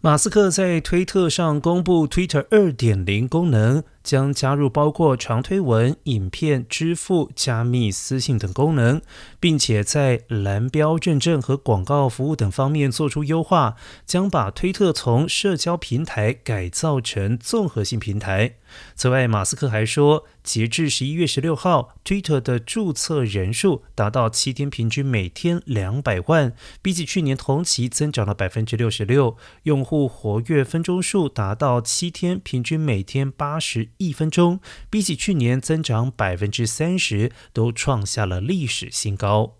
马斯克在推特上公布 Twitter 二点零功能。将加入包括长推文、影片、支付、加密私信等功能，并且在蓝标认证和广告服务等方面做出优化，将把推特从社交平台改造成综合性平台。此外，马斯克还说，截至十一月十六号，Twitter 的注册人数达到七天平均每天两百万，比起去年同期增长了百分之六十六。用户活跃分钟数达到七天平均每天八十。一分钟比起去年增长百分之三十，都创下了历史新高。